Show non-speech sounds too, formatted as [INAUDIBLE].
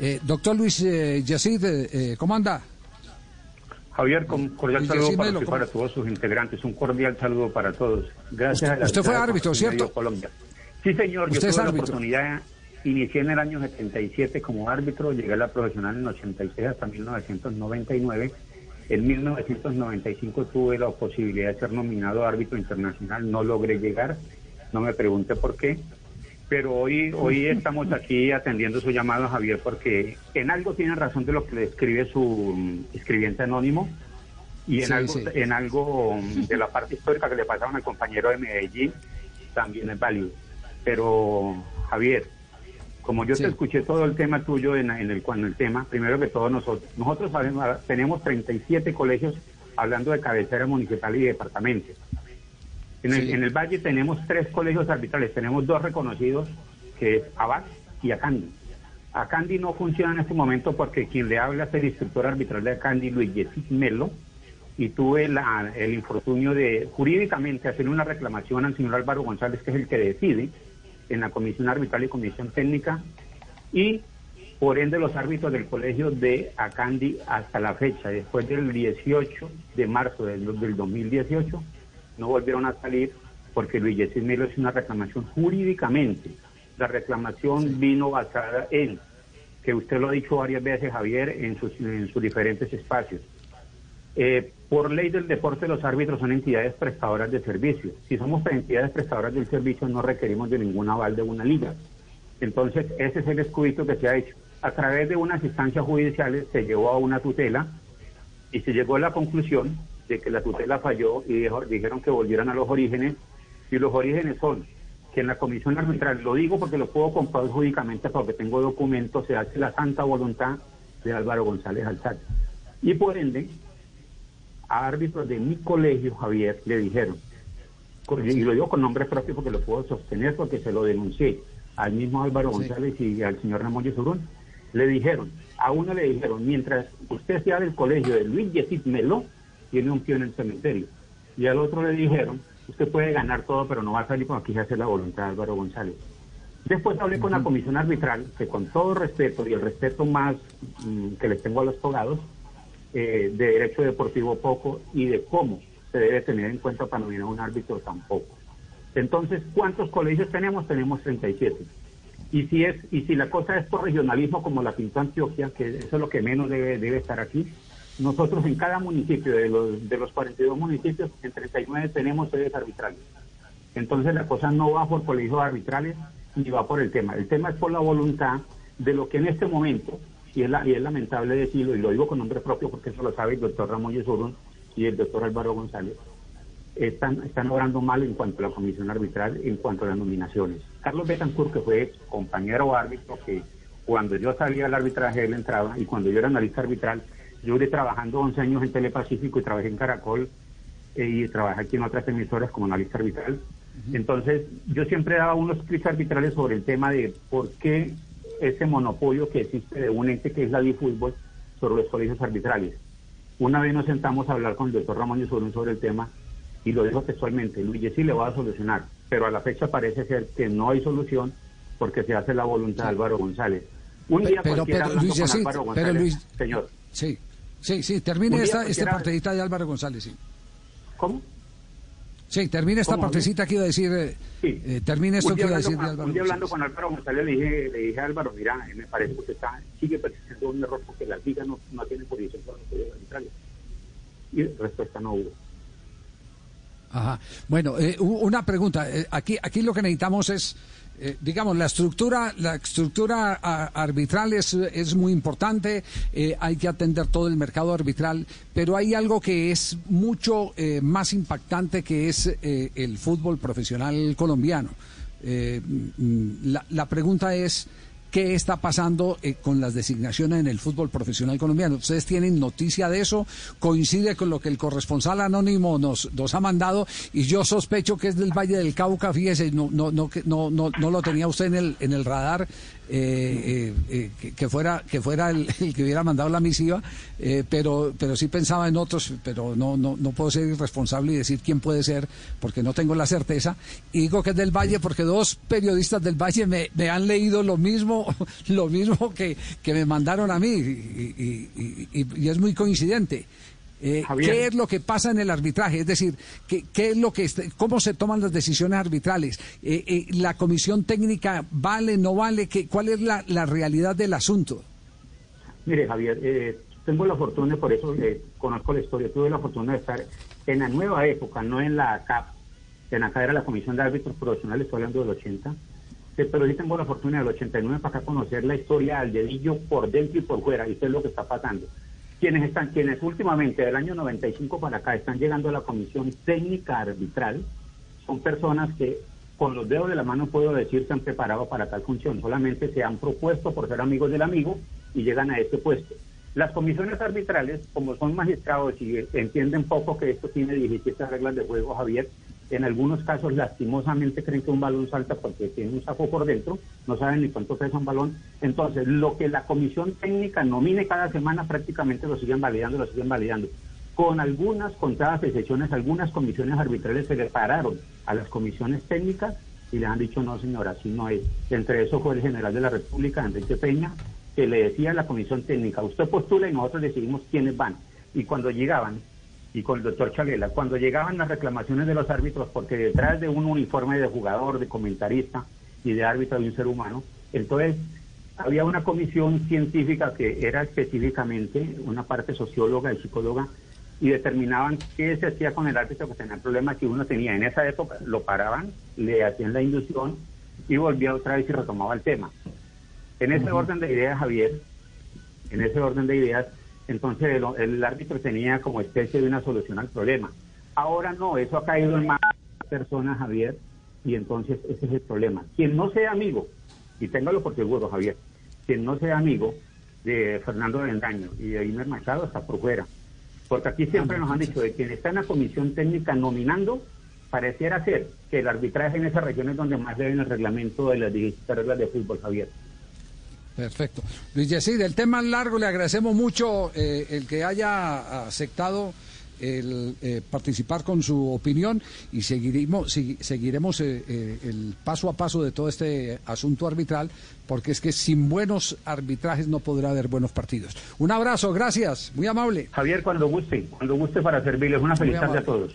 Eh, doctor Luis eh, Yacid, eh, ¿cómo anda? Javier, con cordial saludo para, usted, para todos sus integrantes. Un cordial saludo para todos. Gracias usted, a la Usted fue árbitro, ¿cierto? Colombia. Sí, señor. Usted yo tuve la oportunidad Inicié en el año 77 como árbitro, llegué a la profesional en 86 hasta 1999. En 1995 tuve la posibilidad de ser nominado árbitro internacional, no logré llegar, no me pregunte por qué, pero hoy, hoy estamos aquí atendiendo su llamado, Javier, porque en algo tiene razón de lo que le escribe su escribiente anónimo y en, Sí, algo, sí. en algo de la parte histórica que le pasaron al compañero de Medellín también es válido. Pero, Javier, como yo Sí. te escuché todo el tema tuyo en, en el cuando el tema, primero que todo nosotros, nosotros sabemos, tenemos 37 colegios hablando de cabecera municipal y departamento. En el, Sí. en el Valle tenemos tres colegios arbitrales, tenemos dos reconocidos, que es ABAC y Acandi. Acandi no funciona en este momento porque quien le habla es el instructor arbitral de Acandi, Luis Melo, y tuve la- el infortunio de jurídicamente hacer una reclamación al señor Álvaro González, que es el que decide en la comisión arbitral y comisión técnica, y por ende los árbitros del colegio de Acandi hasta la fecha, después del 18 de marzo del, del 2018, no volvieron a salir porque Luis Yesid Melo es una reclamación jurídicamente. La reclamación vino basada en, que usted lo ha dicho varias veces, Javier, en sus, en sus diferentes espacios. Eh, por ley del deporte, los árbitros son entidades prestadoras de servicios. Si somos entidades prestadoras del servicio, no requerimos de ningún aval de una liga. Entonces, ese es el escudito que se ha hecho. A través de unas instancias judiciales se llevó a una tutela y se llegó a la conclusión de que la tutela falló y dijo- dijeron que volvieran a los orígenes. Y los orígenes son que en la comisión arbitral, lo digo porque lo puedo comprobar jurídicamente porque tengo documentos, se hace la santa voluntad de Álvaro González Alzate. Y por ende, a árbitros de mi colegio, Javier, le dijeron, y lo digo con nombre propio porque lo puedo sostener porque se lo denuncié al mismo Álvaro Sí. González y al señor Ramón Yesurún, le dijeron, a uno le dijeron, mientras usted sea del colegio de Luis Yesid Melo, tiene un pie en el cementerio. Y al otro le dijeron, usted puede ganar todo, pero no va a salir porque aquí se hace la voluntad de Álvaro González. Después hablé con la comisión arbitral, que con todo respeto y el respeto más mm, que les tengo a los togados, eh, de derecho deportivo poco y de cómo se debe tener en cuenta para nominar un árbitro tampoco. Entonces, ¿cuántos colegios tenemos? Tenemos 37. Y si es y si la cosa es por regionalismo como la pintó Antioquia, que eso es lo que menos debe, debe estar aquí, nosotros en cada municipio, de los, de los 42 municipios, en 39 tenemos sedes arbitrales. Entonces la cosa no va por colegios arbitrales ni va por el tema. El tema es por la voluntad de lo que en este momento, y es, la- y es lamentable decirlo, y lo digo con nombre propio porque eso lo sabe el doctor Ramón Yesurún y el doctor Álvaro González, están, están obrando mal en cuanto a la comisión arbitral, en cuanto a las nominaciones. Carlos Betancourt, que fue compañero árbitro, que cuando yo salía al arbitraje él entraba, y cuando yo era analista arbitral, yo duré trabajando 11 años en Telepacífico y trabajé en Caracol eh, y trabajé aquí en otras emisoras como analista arbitral. Entonces, yo siempre daba unos clics arbitrales sobre el tema de por qué ese monopolio que existe de un ente que es la fútbol sobre los colegios arbitrales. Una vez nos sentamos a hablar con el doctor Ramón Yesurún sobre el tema y lo dijo textualmente, Luis sí le va a solucionar, pero a la fecha parece ser que no hay solución porque se hace la voluntad de Álvaro González. Un día pero- cualquiera pero, hablando Luis con Álvaro pero, González, Luis- señor, Sí, sí, sí, termine esta, partecita de Álvaro González, sí. ¿cómo? Sí, termine esta partecita que iba a decir, eh, Sí. eh, termine esto que iba a decir de Álvaro un día hablando con Álvaro González le dije, le dije a Álvaro, mira, eh, me parece que usted está, sigue persistiendo un error porque las ligas no, no tienen jurisdicción para los colegios arbitrales. Y respuesta no hubo. Ajá. Bueno, eh, una pregunta. Eh, aquí, aquí lo que necesitamos es, eh, digamos, la estructura, la estructura arbitral es, es muy importante. eh, hay que atender todo el mercado arbitral, pero hay algo que es mucho eh, más impactante que es el fútbol profesional colombiano. Mm, la, la pregunta es qué está pasando eh, con las designaciones en el fútbol profesional colombiano. ¿Ustedes tienen noticia de eso? ¿Coincide con lo que el corresponsal anónimo nos, nos ha mandado? Y yo sospecho que es del Valle del Cauca, fíjese, no, no, no, no, no, no lo tenía usted en el, en el radar. Eh, eh, eh, que, fuera que fuera el, que hubiera mandado la misiva, pero pero sí pensaba en otros, pero no, no no puedo ser irresponsable y decir quién puede ser porque no tengo la certeza. Y digo que es del Valle porque dos periodistas del Valle me, han leído lo mismo [LAUGHS] lo mismo que, que me mandaron a mí y es muy coincidente. Eh, ¿Qué es lo que pasa en el arbitraje? Es decir, ¿qué, qué es lo que ¿cómo se toman las decisiones arbitrales? Eh, eh, ¿La comisión técnica vale, no vale? ¿Qué, ¿Cuál es la, la, realidad del asunto? Mire, Javier, tengo la fortuna, por eso conozco la historia, tuve la fortuna de estar en la nueva época, no en la CAP, en acá era la Comisión de Árbitros Profesionales, estoy hablando del 80, pero sí tengo la fortuna del 89 para acá conocer la historia al dedillo por dentro y por fuera, y es lo que está pasando quienes están, quienes últimamente del año 95 para acá están llegando a la comisión técnica arbitral, son personas que con los dedos de la mano puedo decir se han preparado para tal función, solamente se han propuesto por ser amigos del amigo y llegan a este puesto. Las comisiones arbitrales, como son magistrados y entienden poco que esto tiene 17 reglas de juego, Javier, en algunos casos, lastimosamente, creen que un balón salta porque tiene un saco por dentro, no saben ni cuánto pesa un balón. Entonces, lo que la comisión técnica nomine cada semana, prácticamente lo siguen validando, lo siguen validando. Con algunas contadas excepciones, algunas comisiones arbitrales se le pararon a las comisiones técnicas y le han dicho, no, señora, así no es. Entre eso fue el general de la República, Enrique Peña, que le decía a la comisión técnica, usted postula y nosotros decidimos quiénes van. Y cuando llegaban y con el doctor Chalela, cuando llegaban las reclamaciones de los árbitros, porque detrás de un uniforme de jugador, de comentarista y de árbitro de un ser humano, entonces había una comisión científica que era específicamente una parte socióloga y psicóloga y determinaban qué se hacía con el árbitro que tenía problemas que uno tenía. En esa época lo paraban, le hacían la inducción y volvía otra vez y retomaba el tema. En ese orden de ideas, Javier, en ese orden de ideas, entonces el, árbitro tenía como especie de una solución al problema. Ahora no, eso ha caído en más personas, Javier, y entonces ese es el problema. Quien no sea amigo, y téngalo por seguro, Javier, quien no sea amigo de Fernando Vendaño y de Imer Machado está por fuera. Porque aquí siempre nos han dicho de quien está en la comisión técnica nominando, pareciera ser que el arbitraje en esas regiones donde más deben el reglamento de las 17 reglas de fútbol, Javier. Perfecto. Luis Yesid, del tema largo le agradecemos mucho eh, el que haya aceptado el eh, participar con su opinión y seguiremos, seguiremos eh, el paso a paso de todo este asunto arbitral, porque es que sin buenos arbitrajes no podrá haber buenos partidos. Un abrazo, gracias, muy amable. Javier, cuando guste, cuando guste para servirles, una feliz tarde a todos.